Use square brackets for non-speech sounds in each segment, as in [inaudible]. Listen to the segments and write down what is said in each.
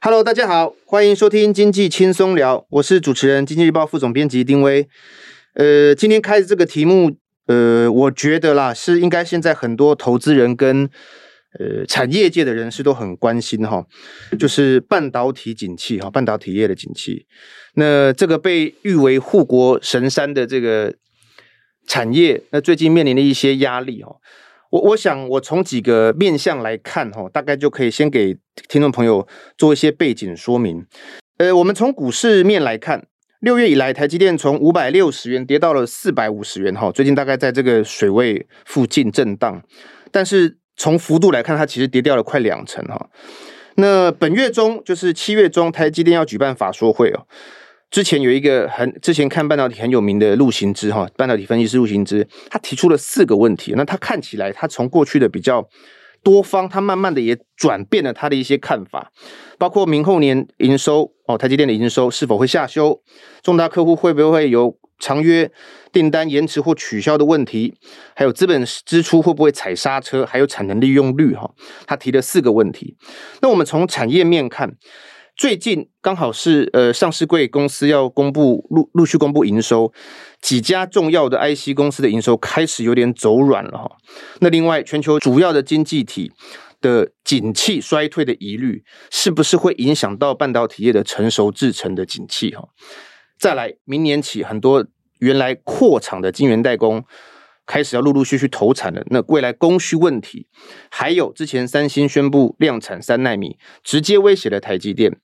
Hello，大家好，欢迎收听经济轻松聊，我是主持人经济日报副总编辑丁威。呃，今天开的这个题目，呃，我觉得啦，是应该现在很多投资人跟呃产业界的人士都很关心哈，就是半导体景气哈，半导体业的景气。那这个被誉为护国神山的这个产业，那最近面临的一些压力哈。我我想，我从几个面向来看，哈，大概就可以先给听众朋友做一些背景说明。呃，我们从股市面来看，六月以来，台积电从五百六十元跌到了四百五十元，哈，最近大概在这个水位附近震荡。但是从幅度来看，它其实跌掉了快两成，哈。那本月中，就是七月中，台积电要举办法说会哦。之前有一个很之前看半导体很有名的陆行之哈，半导体分析师陆行之，他提出了四个问题。那他看起来，他从过去的比较多方，他慢慢的也转变了他的一些看法，包括明后年营收哦，台积电的营收是否会下修，重大客户会不会有长约订单延迟或取消的问题，还有资本支出会不会踩刹车，还有产能利用率哈，他提了四个问题。那我们从产业面看。最近刚好是呃上市柜公司要公布陆陆续公布营收，几家重要的 IC 公司的营收开始有点走软了哈。那另外，全球主要的经济体的景气衰退的疑虑，是不是会影响到半导体业的成熟制程的景气哈？再来，明年起很多原来扩厂的晶圆代工。开始要陆陆续续投产了，那未来供需问题，还有之前三星宣布量产三奈米，直接威胁了台积电。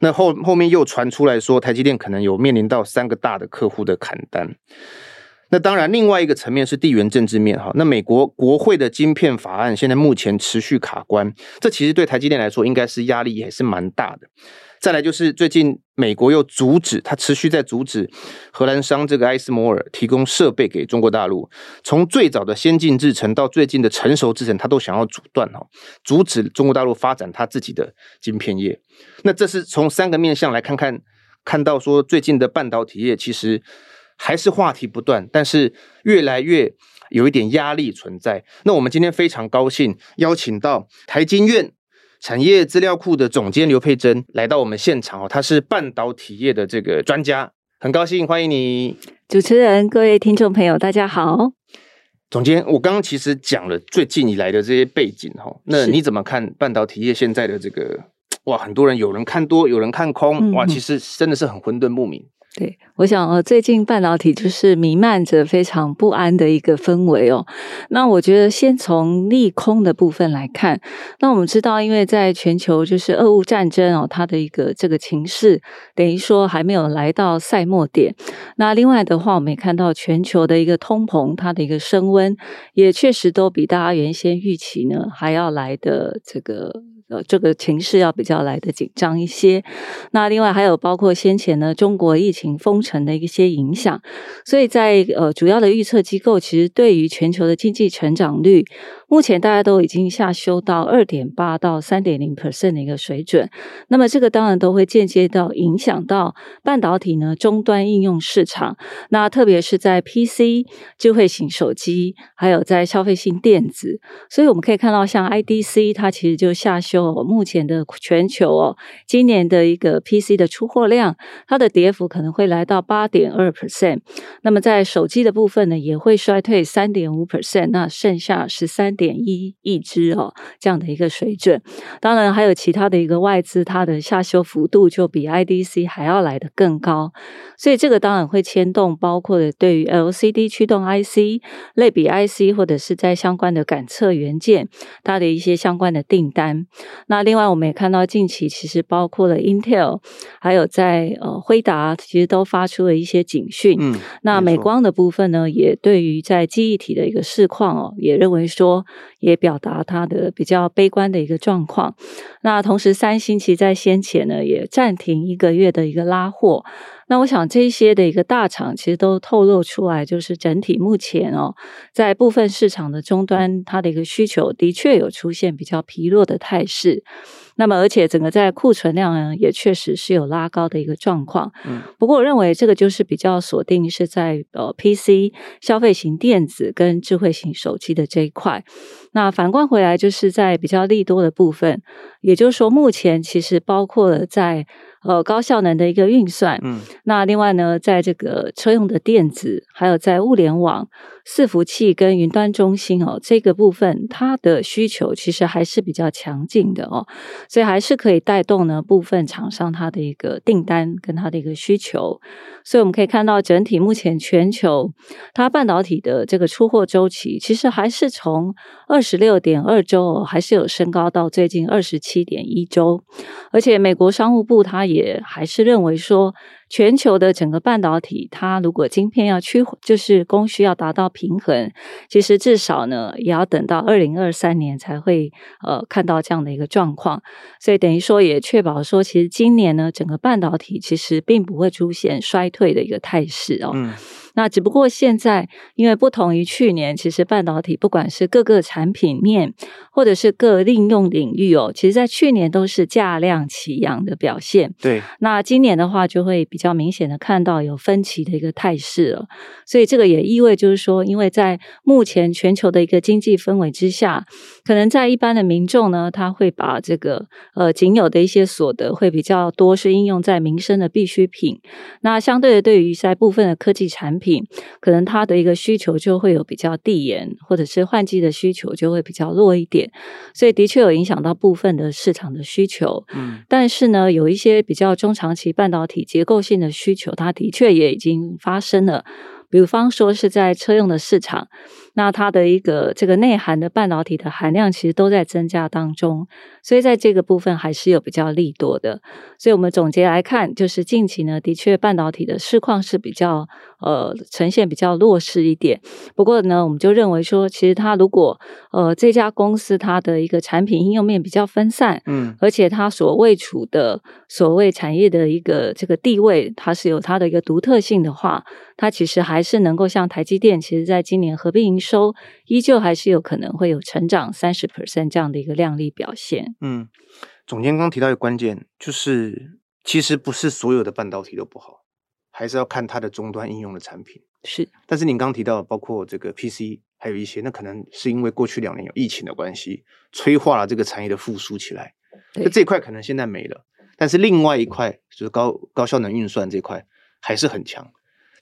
那后后面又传出来说，台积电可能有面临到三个大的客户的砍单。那当然，另外一个层面是地缘政治面哈。那美国国会的晶片法案现在目前持续卡关，这其实对台积电来说应该是压力也是蛮大的。再来就是最近美国又阻止，他持续在阻止荷兰商这个艾斯摩尔提供设备给中国大陆。从最早的先进制程到最近的成熟制程，他都想要阻断哈，阻止中国大陆发展他自己的晶片业。那这是从三个面向来看看，看到说最近的半导体业其实还是话题不断，但是越来越有一点压力存在。那我们今天非常高兴邀请到台经院。产业资料库的总监刘佩珍来到我们现场哦，他是半导体业的这个专家，很高兴欢迎你。主持人、各位听众朋友，大家好。总监，我刚刚其实讲了最近以来的这些背景哈，那你怎么看半导体业现在的这个？哇，很多人有人看多，有人看空，哇，其实真的是很混沌不明。对，我想呃，最近半导体就是弥漫着非常不安的一个氛围哦。那我觉得先从利空的部分来看，那我们知道，因为在全球就是俄乌战争哦，它的一个这个情势等于说还没有来到赛末点。那另外的话，我们也看到全球的一个通膨，它的一个升温，也确实都比大家原先预期呢还要来的这个。呃，这个情势要比较来的紧张一些。那另外还有包括先前呢，中国疫情封城的一些影响，所以在呃主要的预测机构，其实对于全球的经济成长率。目前大家都已经下修到二点八到三点零 percent 的一个水准，那么这个当然都会间接到影响到半导体呢终端应用市场，那特别是在 PC 智慧型手机，还有在消费性电子，所以我们可以看到像 IDC 它其实就下修哦，目前的全球哦今年的一个 PC 的出货量，它的跌幅可能会来到八点二 percent，那么在手机的部分呢也会衰退三点五 percent，那剩下十三。点一亿只哦，这样的一个水准。当然还有其他的一个外资，它的下修幅度就比 IDC 还要来得更高。所以这个当然会牵动，包括的对于 LCD 驱动 IC、类比 IC 或者是在相关的感测元件，它的一些相关的订单。那另外我们也看到近期其实包括了 Intel，还有在呃辉达，其实都发出了一些警讯。嗯，那美光的部分呢，也对于在记忆体的一个市况哦，也认为说。也表达他的比较悲观的一个状况。那同时，三星其在先前呢也暂停一个月的一个拉货。那我想这些的一个大厂其实都透露出来，就是整体目前哦，在部分市场的终端，它的一个需求的确有出现比较疲弱的态势。那么，而且整个在库存量呢，也确实是有拉高的一个状况。嗯，不过我认为这个就是比较锁定是在呃 PC 消费型电子跟智慧型手机的这一块。那反观回来，就是在比较利多的部分，也就是说，目前其实包括了在。呃，高效能的一个运算，嗯，那另外呢，在这个车用的电子，还有在物联网、伺服器跟云端中心哦，这个部分它的需求其实还是比较强劲的哦，所以还是可以带动呢部分厂商它的一个订单跟它的一个需求，所以我们可以看到整体目前全球它半导体的这个出货周期，其实还是从二十六点二周哦，还是有升高到最近二十七点一周，而且美国商务部它也。还是认为说，全球的整个半导体，它如果晶片要趋，就是供需要达到平衡，其实至少呢，也要等到二零二三年才会呃看到这样的一个状况。所以等于说，也确保说，其实今年呢，整个半导体其实并不会出现衰退的一个态势哦。嗯那只不过现在，因为不同于去年，其实半导体不管是各个产品面，或者是各应用领域哦，其实在去年都是价量齐扬的表现。对，那今年的话就会比较明显的看到有分歧的一个态势了。所以这个也意味就是说，因为在目前全球的一个经济氛围之下，可能在一般的民众呢，他会把这个呃仅有的一些所得会比较多是应用在民生的必需品。那相对的，对于在部分的科技产品。品可能它的一个需求就会有比较递延，或者是换季的需求就会比较弱一点，所以的确有影响到部分的市场的需求。嗯，但是呢，有一些比较中长期半导体结构性的需求，它的确也已经发生了。比方说是在车用的市场，那它的一个这个内涵的半导体的含量其实都在增加当中，所以在这个部分还是有比较利多的。所以我们总结来看，就是近期呢，的确半导体的市况是比较呃呈现比较弱势一点。不过呢，我们就认为说，其实它如果呃这家公司它的一个产品应用面比较分散，嗯，而且它所位处的所谓产业的一个这个地位，它是有它的一个独特性的话，它其实还是能够像台积电，其实在今年合并营收依旧还是有可能会有成长三十 percent 这样的一个亮丽表现。嗯，总监刚提到一个关键，就是其实不是所有的半导体都不好，还是要看它的终端应用的产品。是，但是您刚提到包括这个 PC，还有一些，那可能是因为过去两年有疫情的关系，催化了这个产业的复苏起来。那这块可能现在没了，但是另外一块就是高高效能运算这块还是很强。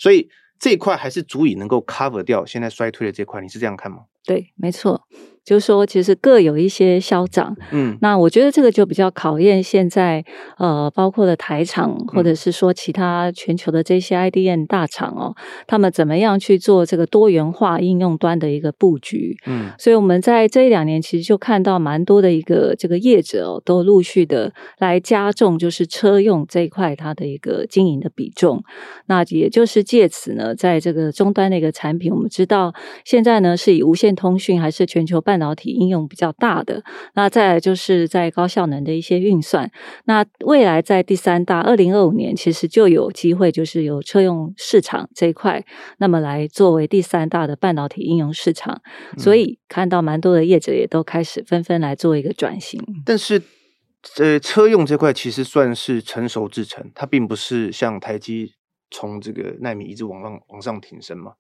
所以这一块还是足以能够 cover 掉现在衰退的这块，你是这样看吗？对，没错。就是说，其实各有一些消长。嗯，那我觉得这个就比较考验现在呃，包括了台厂或者是说其他全球的这些 IDM 大厂哦，他们怎么样去做这个多元化应用端的一个布局。嗯，所以我们在这一两年其实就看到蛮多的一个这个业者哦，都陆续的来加重就是车用这一块它的一个经营的比重。那也就是借此呢，在这个终端的一个产品，我们知道现在呢是以无线通讯还是全球半。半导体应用比较大的，那再来就是在高效能的一些运算。那未来在第三大，二零二五年其实就有机会，就是有车用市场这一块，那么来作为第三大的半导体应用市场。嗯、所以看到蛮多的业者也都开始纷纷来做一个转型。但是，呃，车用这块其实算是成熟制程，它并不是像台积从这个奈米一直往上往上挺升嘛。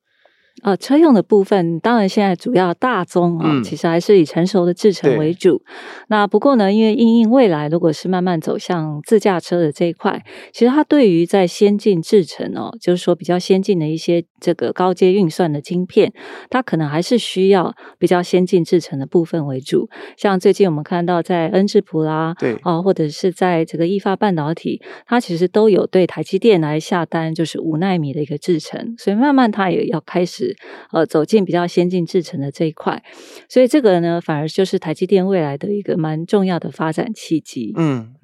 呃，车用的部分，当然现在主要大宗啊，其实还是以成熟的制程为主。嗯、那不过呢，因为因应未来如果是慢慢走向自驾车的这一块，其实它对于在先进制程哦，就是说比较先进的一些这个高阶运算的晶片，它可能还是需要比较先进制程的部分为主。像最近我们看到在恩智浦啦，对啊，或者是在这个意发半导体，它其实都有对台积电来下单，就是五纳米的一个制程，所以慢慢它也要开始。呃，走进比较先进制程的这一块，所以这个呢，反而就是台积电未来的一个蛮重要的发展契机。嗯，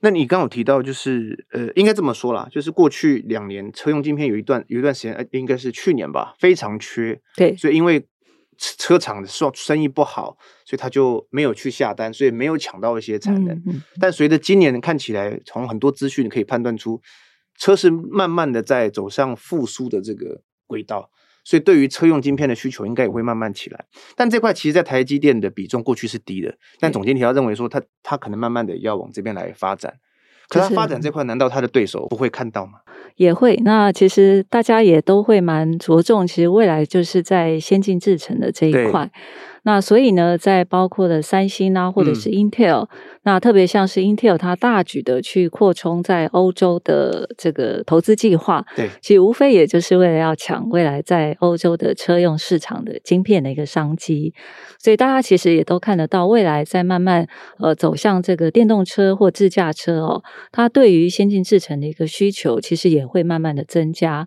那你刚有提到，就是呃，应该这么说啦，就是过去两年车用晶片有一段有一段时间，呃，应该是去年吧，非常缺。对，所以因为车厂的说生意不好，所以他就没有去下单，所以没有抢到一些产能。嗯嗯，但随着今年看起来，从很多资讯可以判断出。车是慢慢的在走向复苏的这个轨道，所以对于车用晶片的需求应该也会慢慢起来。但这块其实，在台积电的比重过去是低的，但总经理要认为说它，它它可能慢慢的要往这边来发展。可是它发展这块，难道它的对手不会看到吗？也会。那其实大家也都会蛮着重，其实未来就是在先进制程的这一块。那所以呢，在包括了三星啊，或者是 Intel，、嗯、那特别像是 Intel，它大举的去扩充在欧洲的这个投资计划，对，其实无非也就是为了要抢未来在欧洲的车用市场的晶片的一个商机。所以大家其实也都看得到，未来在慢慢呃走向这个电动车或自驾车哦，它对于先进制程的一个需求，其实也会慢慢的增加。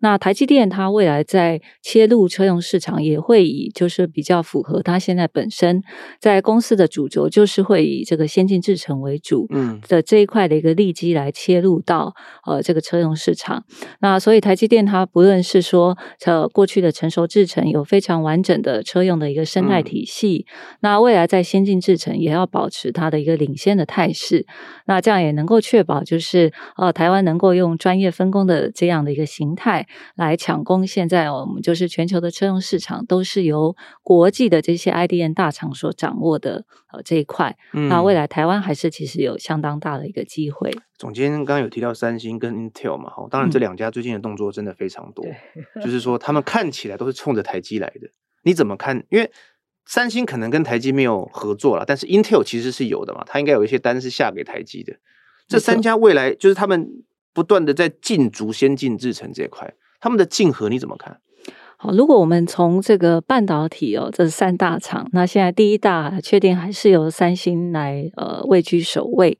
那台积电它未来在切入车用市场，也会以就是比较符合。和他现在本身在公司的主轴就是会以这个先进制程为主，嗯的这一块的一个利基来切入到呃这个车用市场。那所以台积电它不论是说呃过去的成熟制程有非常完整的车用的一个生态体系，嗯、那未来在先进制程也要保持它的一个领先的态势。那这样也能够确保就是呃台湾能够用专业分工的这样的一个形态来抢攻。现在我们就是全球的车用市场都是由国际的。这些 IDN 大厂所掌握的呃这一块，嗯、那未来台湾还是其实有相当大的一个机会。总监刚刚有提到三星跟 Intel 嘛，哈，当然这两家最近的动作真的非常多，嗯、就是说他 [laughs] 们看起来都是冲着台积来的。你怎么看？因为三星可能跟台积没有合作了，但是 Intel 其实是有的嘛，它应该有一些单是下给台积的。这三家未来就是他们不断的在竞逐先进制程这一块，他们的竞合你怎么看？好，如果我们从这个半导体哦，这是三大厂，那现在第一大确定还是由三星来呃位居首位。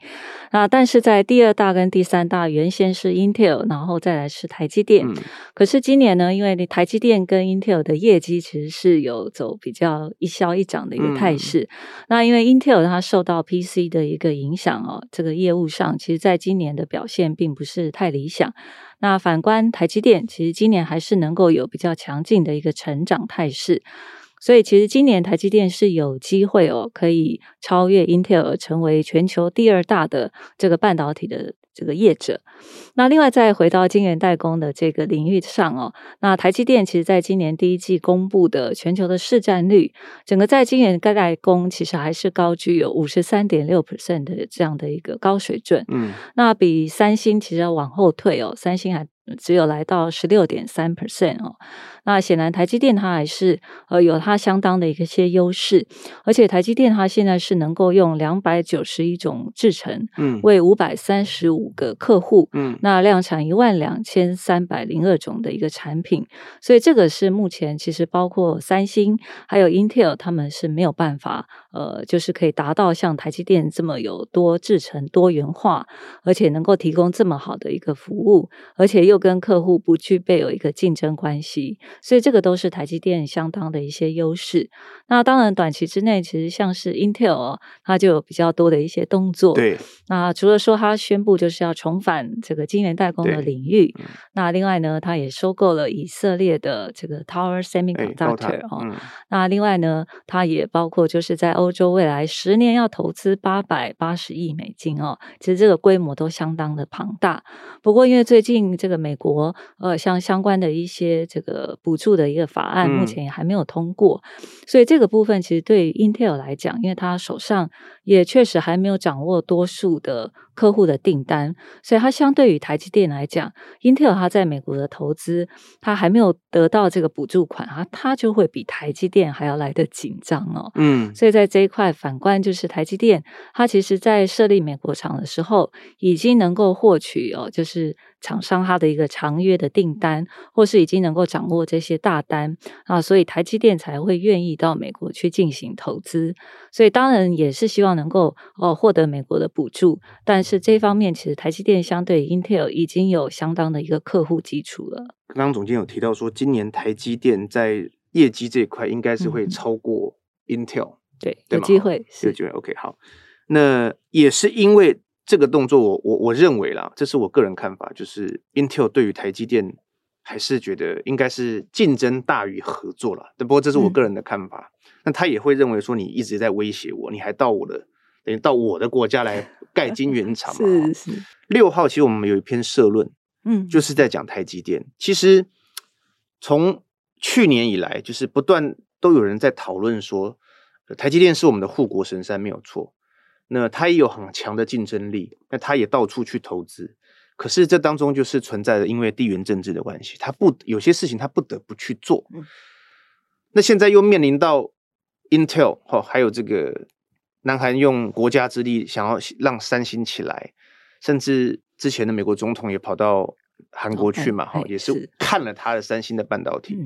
那但是在第二大跟第三大，原先是 Intel，然后再来是台积电。嗯、可是今年呢，因为台积电跟 Intel 的业绩其实是有走比较一消一长的一个态势。嗯、那因为 Intel 它受到 PC 的一个影响哦，这个业务上其实在今年的表现并不是太理想。那反观台积电，其实今年还是能够有比较强劲的一个成长态势，所以其实今年台积电是有机会哦，可以超越 Intel 成为全球第二大的这个半导体的。这个业者，那另外再回到晶圆代工的这个领域上哦，那台积电其实在今年第一季公布的全球的市占率，整个在晶圆代工其实还是高居有五十三点六 percent 的这样的一个高水准，嗯，那比三星其实要往后退哦，三星还。只有来到十六点三 percent 哦，那显然台积电它还是呃有它相当的一些优势，而且台积电它现在是能够用两百九十一种制程，嗯，为五百三十五个客户，嗯，那量产一万两千三百零二种的一个产品，所以这个是目前其实包括三星还有 Intel 他们是没有办法，呃，就是可以达到像台积电这么有多制成多元化，而且能够提供这么好的一个服务，而且又。跟客户不具备有一个竞争关系，所以这个都是台积电相当的一些优势。那当然，短期之内其实像是 Intel 哦，它就有比较多的一些动作。对。那除了说它宣布就是要重返这个晶圆代工的领域，那另外呢，它也收购了以色列的这个 Tower Semiconductor 哦。嗯、那另外呢，它也包括就是在欧洲未来十年要投资八百八十亿美金哦，其实这个规模都相当的庞大。不过因为最近这个美国呃，像相关的一些这个补助的一个法案，目前也还没有通过，嗯、所以这个部分其实对于 Intel 来讲，因为他手上也确实还没有掌握多数的。客户的订单，所以它相对于台积电来讲，Intel 它在美国的投资，它还没有得到这个补助款啊，它就会比台积电还要来得紧张哦。嗯，所以在这一块，反观就是台积电，它其实在设立美国厂的时候，已经能够获取哦，就是厂商它的一个长约的订单，或是已经能够掌握这些大单啊，所以台积电才会愿意到美国去进行投资。所以当然也是希望能够哦获得美国的补助，但但是这方面，其实台积电相对 Intel 已经有相当的一个客户基础了。刚刚总监有提到说，今年台积电在业绩这一块应该是会超过 Intel，、嗯、对，有机会，有机会。OK，好，那也是因为这个动作我，我我我认为啦，这是我个人看法，就是 Intel 对于台积电还是觉得应该是竞争大于合作了。不过这是我个人的看法，嗯、那他也会认为说，你一直在威胁我，你还到我的。等于到我的国家来盖晶圆厂嘛？[laughs] 是是。六号其实我们有一篇社论，嗯，就是在讲台积电。其实从去年以来，就是不断都有人在讨论说，台积电是我们的护国神山，没有错。那它也有很强的竞争力，那它也到处去投资。可是这当中就是存在着因为地缘政治的关系，它不有些事情它不得不去做。那现在又面临到 Intel 哈，还有这个南韩用国家之力想要让三星起来，甚至之前的美国总统也跑到韩国去嘛，哈、也是看了他的三星的半导体。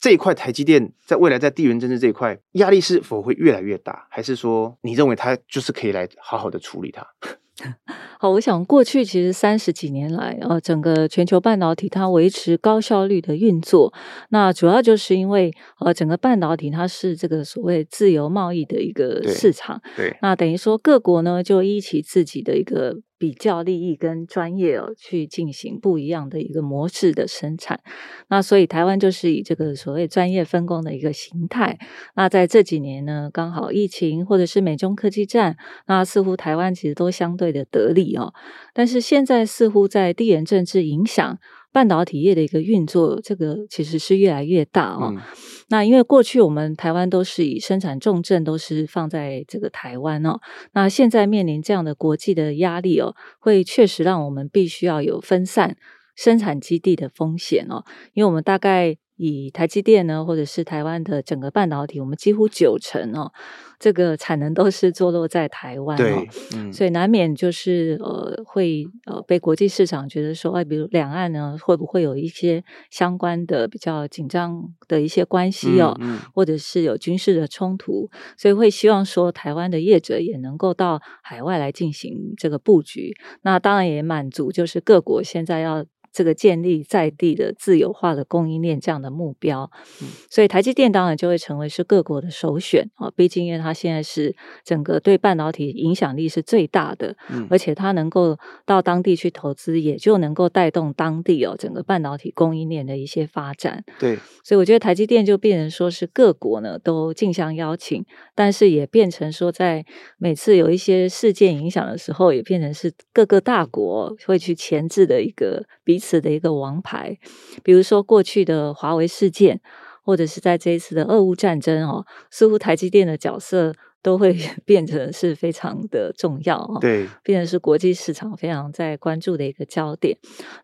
这一块台积电在未来在地缘政治这一块压力是否会越来越大，还是说你认为它就是可以来好好的处理它？[laughs] 好，我想过去其实三十几年来，呃，整个全球半导体它维持高效率的运作，那主要就是因为呃，整个半导体它是这个所谓自由贸易的一个市场，对，对，那等于说各国呢就依起自己的一个。比较利益跟专业哦，去进行不一样的一个模式的生产。那所以台湾就是以这个所谓专业分工的一个形态。那在这几年呢，刚好疫情或者是美中科技战，那似乎台湾其实都相对的得利哦。但是现在似乎在地缘政治影响半导体业的一个运作，这个其实是越来越大哦。嗯那因为过去我们台湾都是以生产重镇都是放在这个台湾哦，那现在面临这样的国际的压力哦，会确实让我们必须要有分散生产基地的风险哦，因为我们大概。以台积电呢，或者是台湾的整个半导体，我们几乎九成哦，这个产能都是坐落在台湾哦，所以难免就是呃会呃被国际市场觉得说，哎，比如两岸呢会不会有一些相关的比较紧张的一些关系哦，嗯，嗯，或者是有军事的冲突，所以会希望说台湾的业者也能够到海外来进行这个布局，那当然也满足就是各国现在要。这个建立在地的自由化的供应链这样的目标，嗯，所以台积电当然就会成为是各国的首选啊。毕竟因为它现在是整个对半导体影响力是最大的，嗯，而且它能够到当地去投资，也就能够带动当地哦整个半导体供应链的一些发展。对，所以我觉得台积电就变成说是各国呢都竞相邀请，但是也变成说在每次有一些事件影响的时候，也变成是各个大国会去前置的一个彼此。次的一个王牌，比如说过去的华为事件，或者是在这一次的俄乌战争哦，似乎台积电的角色。都会 [laughs] 变成是非常的重要哦，对，变成是国际市场非常在关注的一个焦点。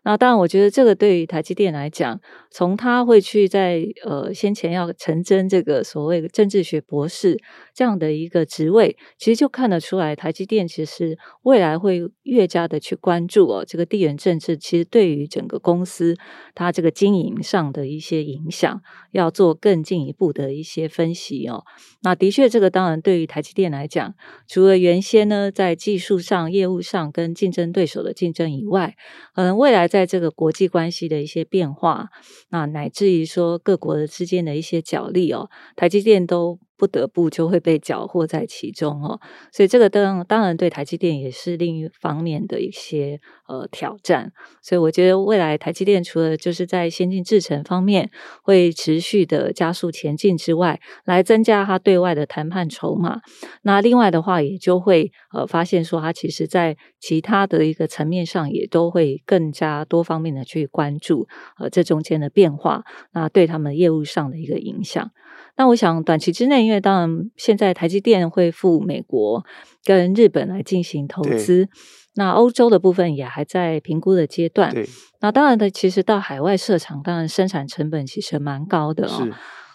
那当然，我觉得这个对于台积电来讲，从他会去在呃先前要成真这个所谓的政治学博士这样的一个职位，其实就看得出来，台积电其实未来会越加的去关注哦这个地缘政治，其实对于整个公司它这个经营上的一些影响，要做更进一步的一些分析哦。那的确，这个当然对于台积电来讲，除了原先呢在技术上、业务上跟竞争对手的竞争以外，可能未来在这个国际关系的一些变化，那乃至于说各国之间的一些角力哦，台积电都。不得不就会被缴获在其中哦，所以这个当当然对台积电也是另一方面的一些呃挑战。所以我觉得未来台积电除了就是在先进制程方面会持续的加速前进之外，来增加它对外的谈判筹码。那另外的话，也就会呃发现说，它其实在其他的一个层面上也都会更加多方面的去关注呃这中间的变化，那对他们业务上的一个影响。那我想短期之内，因为当然现在台积电会赴美国跟日本来进行投资，那欧洲的部分也还在评估的阶段。那当然的，其实到海外设厂，当然生产成本其实蛮高的哦。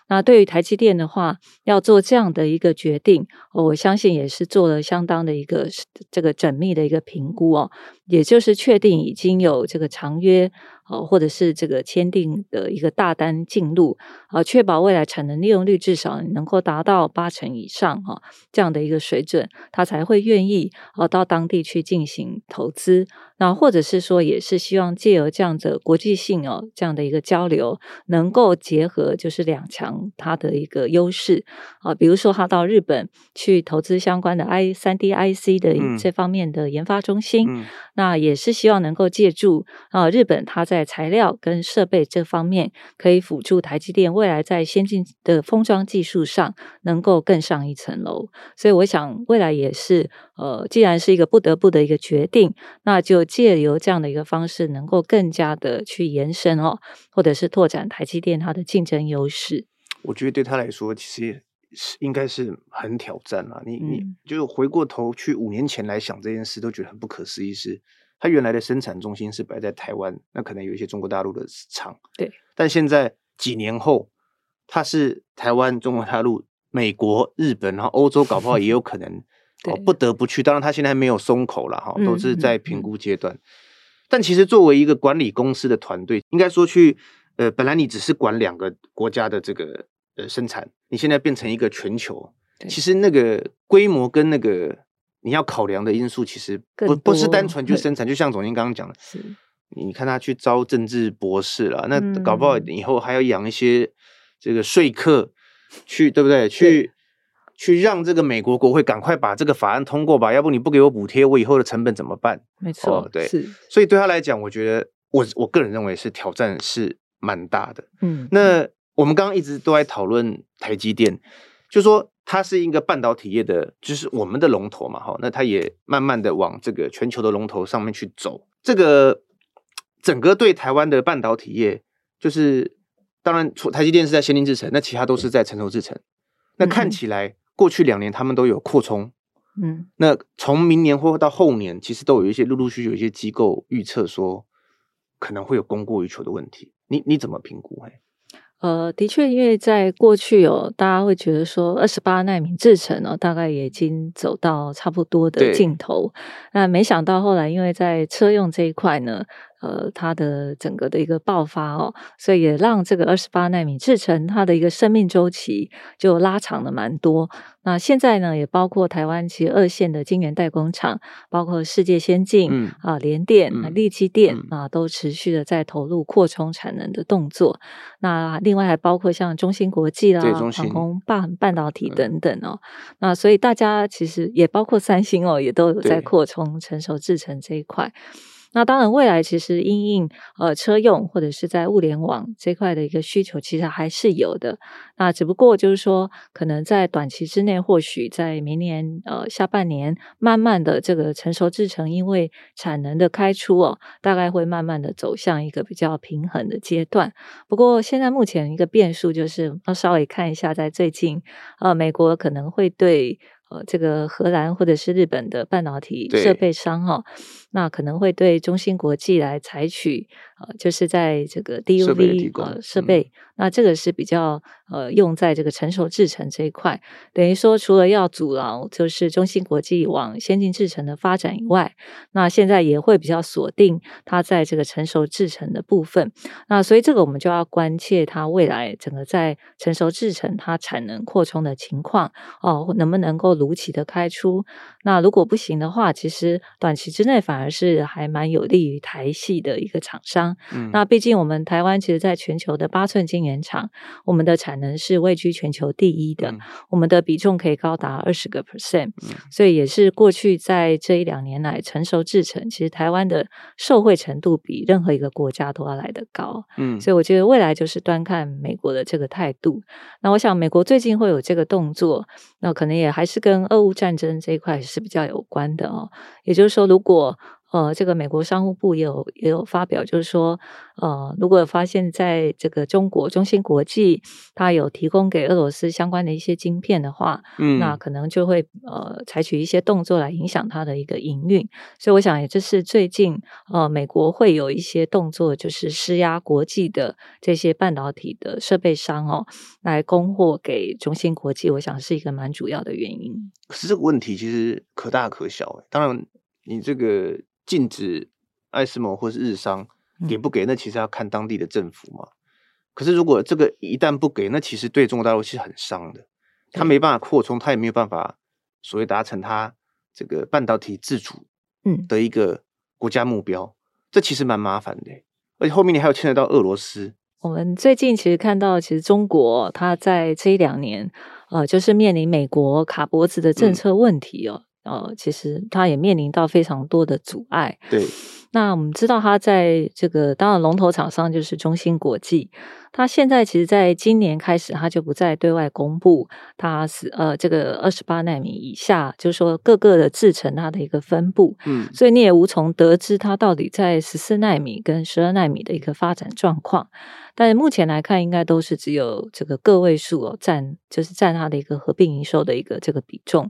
那对于台积电的话，要做这样的一个决定，我相信也是做了相当的一个这个缜密的一个评估哦，也就是确定已经有这个长约。哦，或者是这个签订的一个大单进入，啊，确保未来产能利用率至少能够达到八成以上，哈，这样的一个水准，他才会愿意啊到当地去进行投资。那或者是说，也是希望借由这样的国际性哦，这样的一个交流，能够结合就是两强它的一个优势。啊，比如说他到日本去投资相关的 I 三 D IC 的这方面的研发中心，嗯。嗯、那也是希望能够借助啊日本他在在材料跟设备这方面，可以辅助台积电未来在先进的封装技术上能够更上一层楼。所以我想未来也是，呃，既然是一个不得不的一个决定，那就借由这样的一个方式，能够更加的去延伸哦，或者是拓展台积电它的竞争优势。我觉得对他来说，其实是应该是很挑战啊。你你就回过头去五年前来想这件事，都觉得很不可思议。是，他原来的生产中心是摆在台湾，那可能有一些中国大陆的厂。对。但现在几年后，它是台湾、中国大陆、美国、日本，然后欧洲，搞不好也有可能 [laughs] 哦，不得不去。当然，它现在还没有松口了哈，都是在评估阶段。但其实作为一个管理公司的团队，应该说去。呃，本来你只是管两个国家的这个呃生产，你现在变成一个全球，其实那个规模跟那个你要考量的因素，其实不不是单纯就生产，就像总经刚刚讲的，是你看他去招政治博士了，那搞不好以后还要养一些这个说客去，对不对？去去让这个美国国会赶快把这个法案通过吧，要不你不给我补贴，我以后的成本怎么办？没错，哦，对，所以对他来讲，我觉得我我个人认为是挑战是。蛮大的，嗯，那我们刚刚一直都在讨论台积电，就说它是一个半导体业的，就是我们的龙头嘛，哈，那它也慢慢的往这个全球的龙头上面去走。这个整个对台湾的半导体业，就是当然，台积电是在先进制程，那其他都是在成熟制程。那看起来过去两年他们都有扩充，嗯，那从明年或到后年，其实都有一些陆陆续续有一些机构预测说，可能会有供过于求的问题。你你怎么评估？哎，呃，的确，因为在过去哦，大家会觉得说二十八纳米制程哦，大概也已经走到差不多的尽头。那没想到后来，因为在车用这一块呢。呃，它的整个的一个爆发哦，所以也让这个二十八纳米制程它的一个生命周期就拉长了蛮多。那现在呢，也包括台湾其实二线的晶圆代工厂，包括世界先进、嗯、啊、联电、嗯、力积电、嗯、啊，都持续的在投入扩充产能的动作。那另外还包括像中芯国际啦、航空半半导体等等哦。嗯、那所以大家其实也包括三星哦，也都有在扩充成熟制程这一块。那当然，未来其实因应呃车用或者是在物联网这块的一个需求，其实还是有的。那只不过就是说，可能在短期之内，或许在明年呃下半年，慢慢的这个成熟制程，因为产能的开出哦，大概会慢慢的走向一个比较平衡的阶段。不过现在目前一个变数就是要稍微看一下，在最近呃美国可能会对。呃，这个荷兰或者是日本的半导体设备商哈，那可能会对中芯国际来采取呃，就是在这个 DUV 呃设备，嗯、那这个是比较呃用在这个成熟制程这一块，等于说除了要阻挠就是中芯国际往先进制程的发展以外，那现在也会比较锁定它在这个成熟制程的部分，那所以这个我们就要关切它未来整个在成熟制程它产能扩充的情况哦，能不能够。如期的开出，那如果不行的话，其实短期之内反而是还蛮有利于台系的一个厂商。嗯，那毕竟我们台湾其实在全球的八寸晶圆厂，我们的产能是位居全球第一的，嗯、我们的比重可以高达二十个 percent，所以也是过去在这一两年来成熟制程，其实台湾的受惠程度比任何一个国家都要来得高。嗯，所以我觉得未来就是端看美国的这个态度。那我想美国最近会有这个动作，那可能也还是跟跟俄乌战争这一块是比较有关的哦，也就是说，如果呃，这个美国商务部也有也有发表，就是说，呃，如果发现在这个中国中芯国际它有提供给俄罗斯相关的一些晶片的话，嗯，那可能就会呃采取一些动作来影响它的一个营运。所以，我想也就是最近呃，美国会有一些动作，就是施压国际的这些半导体的设备商哦，来供货给中芯国际。我想是一个蛮主要的原因。可是这个问题其实可大可小，当然你这个。禁止艾斯摩或是日商给不给？那其实要看当地的政府嘛。可是如果这个一旦不给，那其实对中国大陆是很伤的。他没办法扩充，他也没有办法所谓达成他这个半导体自主嗯的一个国家目标。这其实蛮麻烦的，而且后面你还有牵扯到俄罗斯。我们最近其实看到，其实中国它在这一两年呃，就是面临美国卡脖子的政策问题哦。呃，其实他也面临到非常多的阻碍。对，那我们知道，它在这个当然龙头厂商就是中芯国际。它现在其实在今年开始，它就不再对外公布它是呃这个二十八纳米以下，就是说各个的制程它的一个分布。嗯，所以你也无从得知它到底在十四纳米跟十二纳米的一个发展状况。但是目前来看，应该都是只有这个个位数哦，占就是占它的一个合并营收的一个这个比重。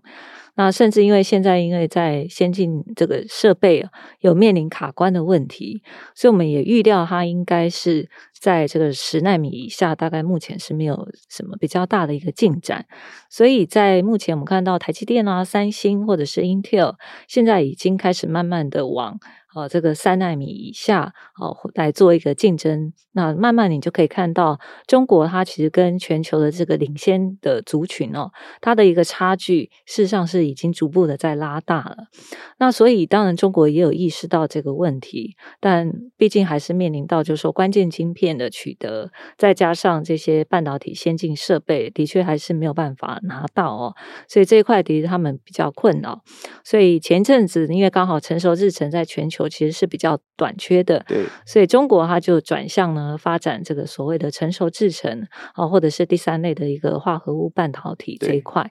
那甚至因为现在因为在先进这个设备有面临卡关的问题，所以我们也预料它应该是在这个十纳米以下，大概目前是没有什么比较大的一个进展。所以在目前我们看到台积电啊、三星或者是 Intel，现在已经开始慢慢的往。呃，这个三纳米以下，哦，来做一个竞争。那慢慢你就可以看到，中国它其实跟全球的这个领先的族群哦，它的一个差距，事实上是已经逐步的在拉大了。那所以，当然中国也有意识到这个问题，但毕竟还是面临到就是说关键晶片的取得，再加上这些半导体先进设备，的确还是没有办法拿到哦。所以这一块的确他们比较困扰。所以前阵子，因为刚好成熟日程在全球。其实是比较短缺的，对，所以中国它就转向呢发展这个所谓的成熟制程啊，或者是第三类的一个化合物半导体这一块。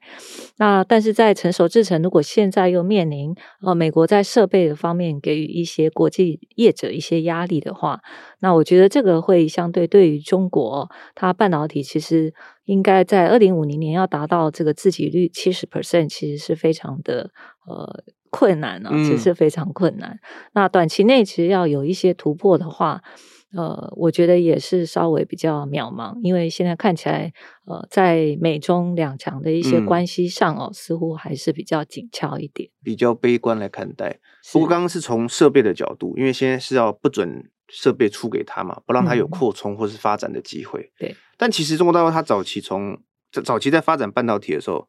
那但是在成熟制程，如果现在又面临呃美国在设备的方面给予一些国际业者一些压力的话，那我觉得这个会相对对于中国，它半导体其实应该在二零五零年要达到这个自给率七十 percent，其实是非常的呃。困难呢、哦，其实是非常困难。嗯、那短期内其实要有一些突破的话，呃，我觉得也是稍微比较渺茫，因为现在看起来，呃，在美中两强的一些关系上哦，嗯、似乎还是比较紧俏一点，比较悲观来看待。不过刚刚是从设备的角度，因为现在是要不准设备出给他嘛，不让他有扩充或是发展的机会。对、嗯。但其实中国大陆它早期从早期在发展半导体的时候，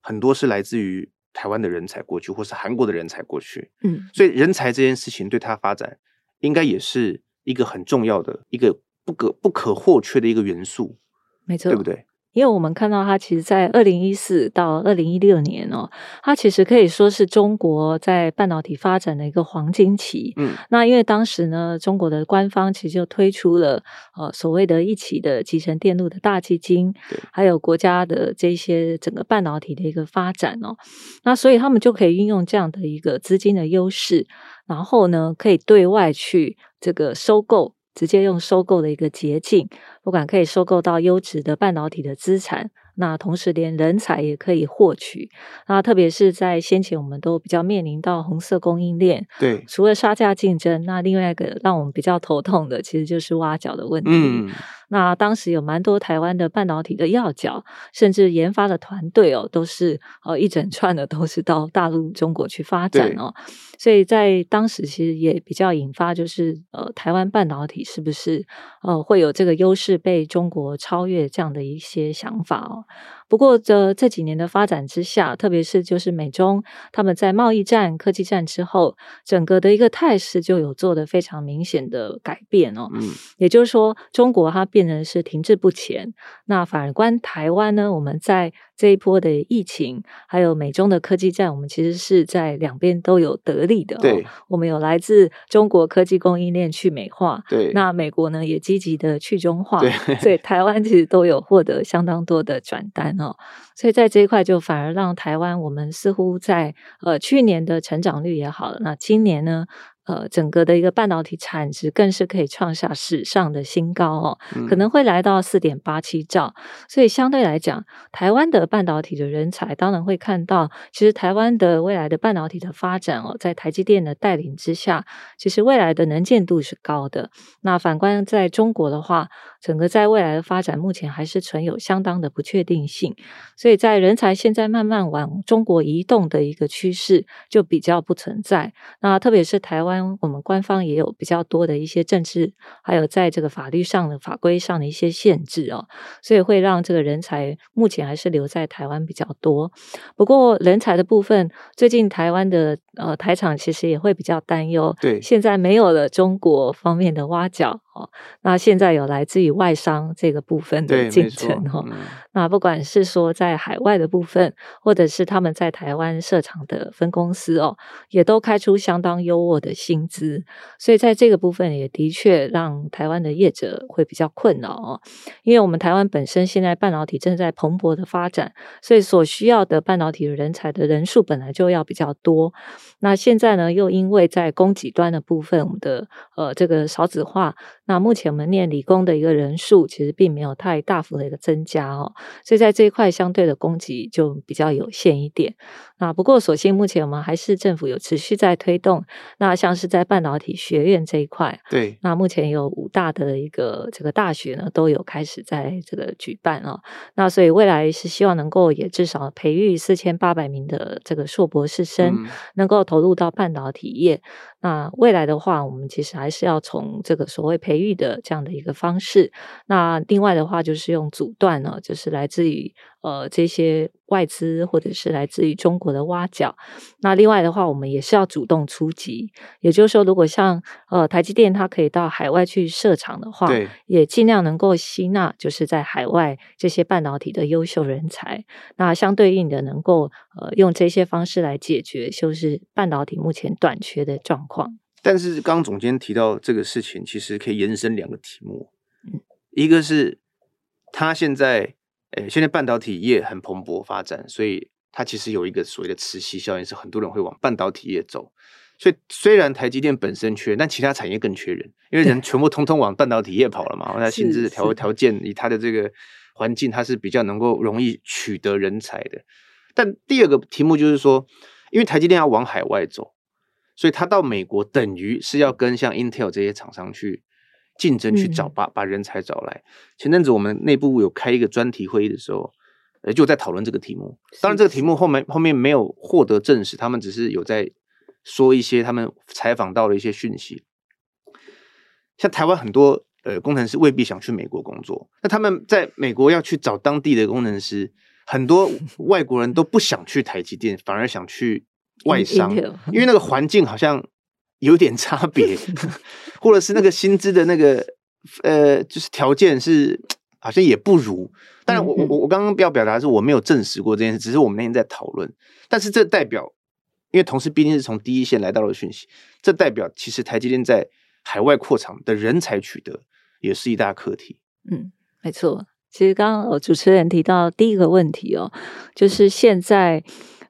很多是来自于。台湾的人才过去，或是韩国的人才过去，嗯，所以人才这件事情对它发展，应该也是一个很重要的一个不可不可或缺的一个元素，没错，对不对？因为我们看到它，其实，在二零一四到二零一六年哦，它其实可以说是中国在半导体发展的一个黄金期。嗯，那因为当时呢，中国的官方其实就推出了呃所谓的一起的集成电路的大基金，对还有国家的这些整个半导体的一个发展哦，那所以他们就可以运用这样的一个资金的优势，然后呢，可以对外去这个收购。直接用收购的一个捷径，不管可以收购到优质的半导体的资产，那同时连人才也可以获取。那特别是在先前，我们都比较面临到红色供应链，对，除了杀价竞争，那另外一个让我们比较头痛的，其实就是挖角的问题。嗯那当时有蛮多台湾的半导体的要角，甚至研发的团队哦，都是呃一整串的都是到大陆中国去发展哦，所以在当时其实也比较引发，就是呃台湾半导体是不是呃会有这个优势被中国超越这样的一些想法哦。不过这这几年的发展之下，特别是就是美中他们在贸易战、科技战之后，整个的一个态势就有做的非常明显的改变哦。嗯，也就是说，中国它变成是停滞不前。那反观台湾呢，我们在这一波的疫情，还有美中的科技战，我们其实是在两边都有得利的哦。对，我们有来自中国科技供应链去美化，对，那美国呢也积极的去中化，对，所以台湾其实都有获得相当多的转单。哦，所以在这一块就反而让台湾，我们似乎在呃去年的成长率也好了，那今年呢？呃，整个的一个半导体产值更是可以创下史上的新高哦，嗯、可能会来到四点八七兆。所以相对来讲，台湾的半导体的人才当然会看到，其实台湾的未来的半导体的发展哦，在台积电的带领之下，其实未来的能见度是高的。那反观在中国的话，整个在未来的发展目前还是存有相当的不确定性。所以在人才现在慢慢往中国移动的一个趋势就比较不存在。那特别是台湾。我们官方也有比较多的一些政治，还有在这个法律上的法规上的一些限制哦，所以会让这个人才目前还是留在台湾比较多。不过人才的部分，最近台湾的呃，台厂其实也会比较担忧。对，现在没有了中国方面的挖角哦，那现在有来自于外商这个部分的竞争哈。嗯、那不管是说在海外的部分，或者是他们在台湾设厂的分公司哦，也都开出相当优渥的薪资，所以在这个部分也的确让台湾的业者会比较困扰哦。因为我们台湾本身现在半导体正在蓬勃的发展，所以所需要的半导体人才的人数本来就要比较多。那现在呢，又因为在供给端的部分，我们的呃这个少子化，那目前我们念理工的一个人数其实并没有太大幅的一个增加哦，所以在这一块相对的供给就比较有限一点。那不过，所幸目前我们还是政府有持续在推动。那像是在半导体学院这一块，对，那目前有五大的一个这个大学呢，都有开始在这个举办啊。那所以未来是希望能够也至少培育四千八百名的这个硕博士生，嗯、能够投入到半导体业。那未来的话，我们其实还是要从这个所谓培育的这样的一个方式。那另外的话，就是用阻断呢，就是来自于呃这些外资或者是来自于中国的挖角。那另外的话，我们也是要主动出击。也就是说，如果像呃台积电它可以到海外去设厂的话，对，也尽量能够吸纳就是在海外这些半导体的优秀人才。那相对应的，能够呃用这些方式来解决就是半导体目前短缺的状况。但是刚刚总监提到这个事情，其实可以延伸两个题目，一个是他现在，呃，现在半导体业很蓬勃发展，所以它其实有一个所谓的磁吸效应，是很多人会往半导体业走。所以虽然台积电本身缺，但其他产业更缺人，因为人 [laughs] 全部通通往半导体业跑了嘛，那薪资条条件以它的这个环境，它是比较能够容易取得人才的。但第二个题目就是说，因为台积电要往海外走。所以他到美国等于是要跟像 Intel 这些厂商去竞争，去找把把人才找来。前阵子我们内部有开一个专题会议的时候，呃，就在讨论这个题目。当然，这个题目后面后面没有获得证实，他们只是有在说一些他们采访到的一些讯息。像台湾很多呃工程师未必想去美国工作，那他们在美国要去找当地的工程师，很多外国人都不想去台积电，反而想去。外商，因为那个环境好像有点差别，[laughs] 或者是那个薪资的那个呃，就是条件是好像也不如。当然，我我我刚刚要表达的是我没有证实过这件事，只是我们那天在讨论。但是这代表，因为同事毕竟是从第一线来到了讯息，这代表其实台积电在海外扩厂的人才取得也是一大课题。嗯，没错。其实刚刚主持人提到第一个问题哦，就是现在。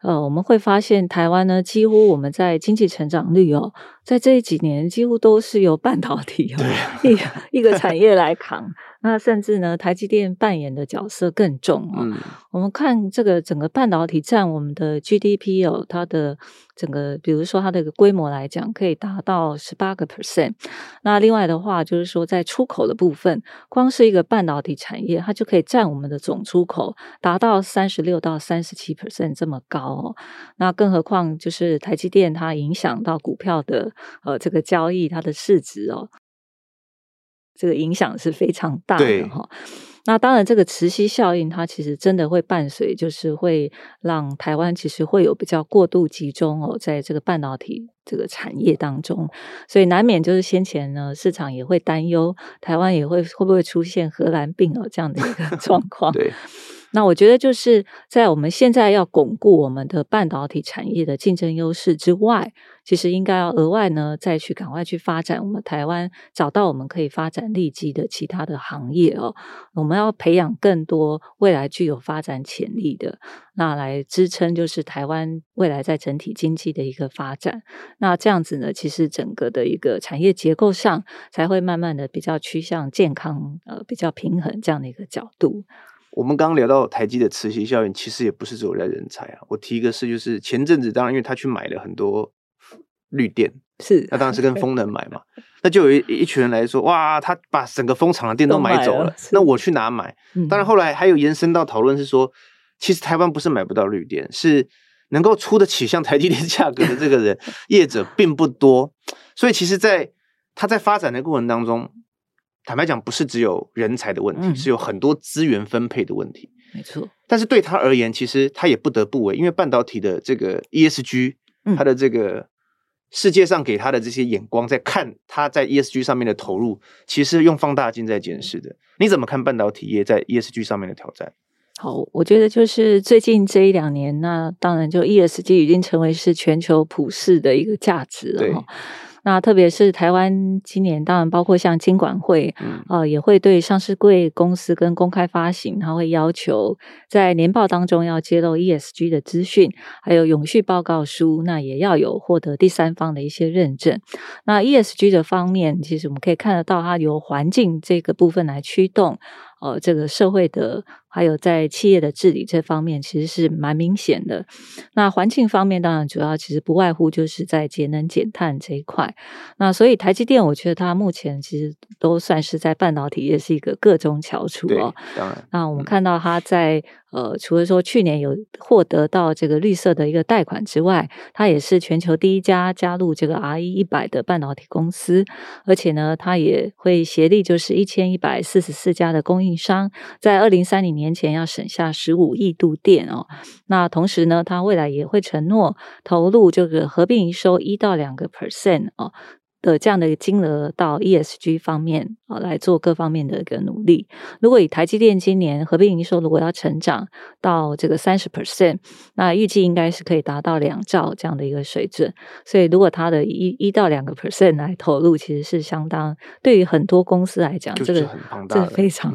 呃，我们会发现台湾呢，几乎我们在经济成长率哦，在这几年几乎都是由半导体 [laughs] 一一个产业来扛。那甚至呢，台积电扮演的角色更重哦。嗯、我们看这个整个半导体占我们的 GDP 哦，它的整个，比如说它的规模来讲，可以达到十八个 percent。那另外的话，就是说在出口的部分，光是一个半导体产业，它就可以占我们的总出口达到三十六到三十七 percent 这么高哦。那更何况就是台积电它影响到股票的呃这个交易，它的市值哦。这个影响是非常大的哈。那当然，这个磁吸效应它其实真的会伴随，就是会让台湾其实会有比较过度集中哦，在这个半导体这个产业当中，所以难免就是先前呢，市场也会担忧台湾也会会不会出现荷兰病哦这样的一个 [laughs] 状况。对。那我觉得就是在我们现在要巩固我们的半导体产业的竞争优势之外，其实应该要额外呢再去赶快去发展我们台湾找到我们可以发展利基的其他的行业哦。我们要培养更多未来具有发展潜力的，那来支撑就是台湾未来在整体经济的一个发展。那这样子呢，其实整个的一个产业结构上才会慢慢的比较趋向健康，呃，比较平衡这样的一个角度。我们刚刚聊到台积的磁吸效应，其实也不是只有在人才啊。我提一个事，就是前阵子，当然因为他去买了很多绿电，是那当然是跟风能买嘛。[laughs] 那就有一一群人来说，哇，他把整个风场的电都买走了，了那我去哪买？当然后来还有延伸到讨论是说，其实台湾不是买不到绿电，是能够出得起像台积电价格的这个人 [laughs] 业者并不多。所以其实，在他在发展的过程当中。坦白讲，不是只有人才的问题，嗯、是有很多资源分配的问题。没错，但是对他而言，其实他也不得不为，因为半导体的这个 ESG 他的这个世界上给他的这些眼光，在看他在 ESG 上面的投入，其实用放大镜在检视的。你怎么看半导体业在 ESG 上面的挑战？好，我觉得就是最近这一两年，那当然就 ESG 已经成为是全球普世的一个价值了。对。那特别是台湾今年，当然包括像金管会，嗯、呃，也会对上市贵公司跟公开发行，它会要求在年报当中要揭露 ESG 的资讯，还有永续报告书，那也要有获得第三方的一些认证。那 ESG 的方面，其实我们可以看得到，它由环境这个部分来驱动。呃，这个社会的还有在企业的治理这方面，其实是蛮明显的。那环境方面，当然主要其实不外乎就是在节能减碳这一块。那所以台积电，我觉得它目前其实都算是在半导体业是一个各中翘楚哦。当然，那我们看到它在。呃，除了说去年有获得到这个绿色的一个贷款之外，它也是全球第一家加入这个 RE 一百的半导体公司，而且呢，它也会协力就是一千一百四十四家的供应商，在二零三零年前要省下十五亿度电哦。那同时呢，它未来也会承诺投入这个合并营收一到两个 percent 哦。的这样的一个金额到 ESG 方面啊，来做各方面的一个努力。如果以台积电今年合并营收如果要成长到这个三十 percent，那预计应该是可以达到两兆这样的一个水准。所以如果它的一一到两个 percent 来投入，其实是相当对于很多公司来讲，这个这个非常。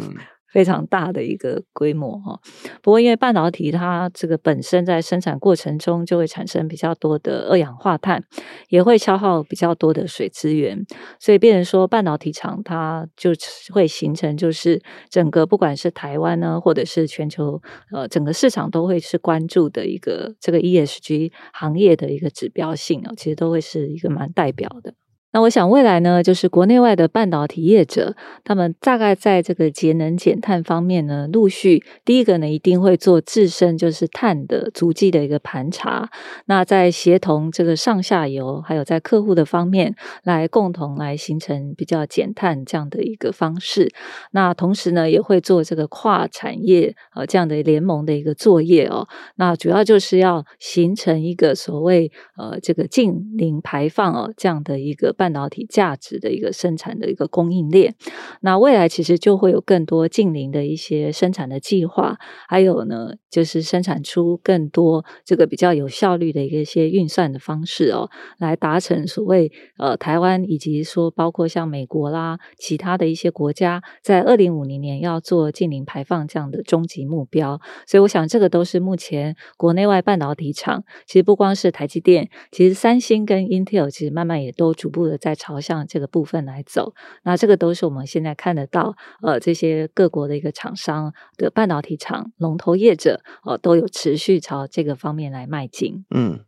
非常大的一个规模哈，不过因为半导体它这个本身在生产过程中就会产生比较多的二氧化碳，也会消耗比较多的水资源，所以变成说半导体厂它就会形成就是整个不管是台湾呢，或者是全球呃整个市场都会是关注的一个这个 ESG 行业的一个指标性啊，其实都会是一个蛮代表的。那我想未来呢，就是国内外的半导体业者，他们大概在这个节能减碳方面呢，陆续第一个呢，一定会做自身就是碳的足迹的一个盘查。那在协同这个上下游，还有在客户的方面，来共同来形成比较减碳这样的一个方式。那同时呢，也会做这个跨产业呃这样的联盟的一个作业哦。那主要就是要形成一个所谓呃这个净零排放哦这样的一个半。半导体价值的一个生产的一个供应链，那未来其实就会有更多近零的一些生产的计划，还有呢，就是生产出更多这个比较有效率的一个些运算的方式哦，来达成所谓呃台湾以及说包括像美国啦，其他的一些国家在二零五零年要做近零排放这样的终极目标。所以我想这个都是目前国内外半导体厂，其实不光是台积电，其实三星跟 Intel 其实慢慢也都逐步的。在朝向这个部分来走，那这个都是我们现在看得到，呃，这些各国的一个厂商的半导体厂龙头业者，呃，都有持续朝这个方面来迈进。嗯，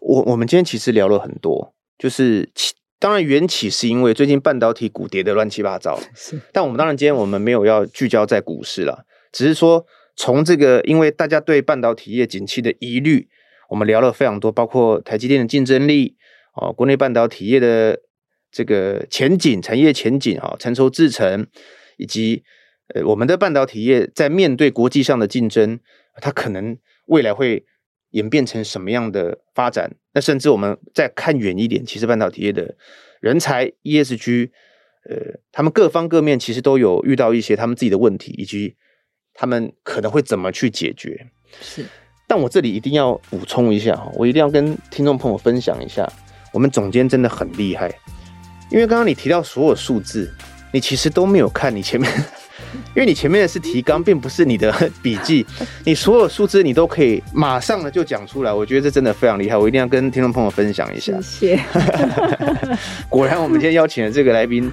我我们今天其实聊了很多，就是其当然缘起是因为最近半导体股跌的乱七八糟，[laughs] 是，但我们当然今天我们没有要聚焦在股市了，只是说从这个因为大家对半导体业景气的疑虑，我们聊了非常多，包括台积电的竞争力，哦，国内半导体业的。这个前景、产业前景啊，成熟制程，以及呃，我们的半导体业在面对国际上的竞争，它可能未来会演变成什么样的发展？那甚至我们再看远一点，其实半导体业的人才 ESG，呃，他们各方各面其实都有遇到一些他们自己的问题，以及他们可能会怎么去解决。是，但我这里一定要补充一下哈，我一定要跟听众朋友分享一下，我们总监真的很厉害。因为刚刚你提到所有数字，你其实都没有看你前面，[laughs] 因为你前面的是提纲，并不是你的笔记。[laughs] 你所有数字你都可以马上的就讲出来，我觉得这真的非常厉害，我一定要跟听众朋友分享一下。谢谢。[laughs] 果然，我们今天邀请的这个来宾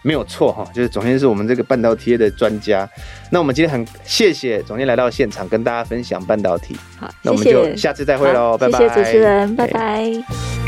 没有错哈，就是总监是我们这个半导体业的专家。那我们今天很谢谢总监来到现场跟大家分享半导体。好，那我们就下次再会喽，拜拜。谢谢主持人，拜拜。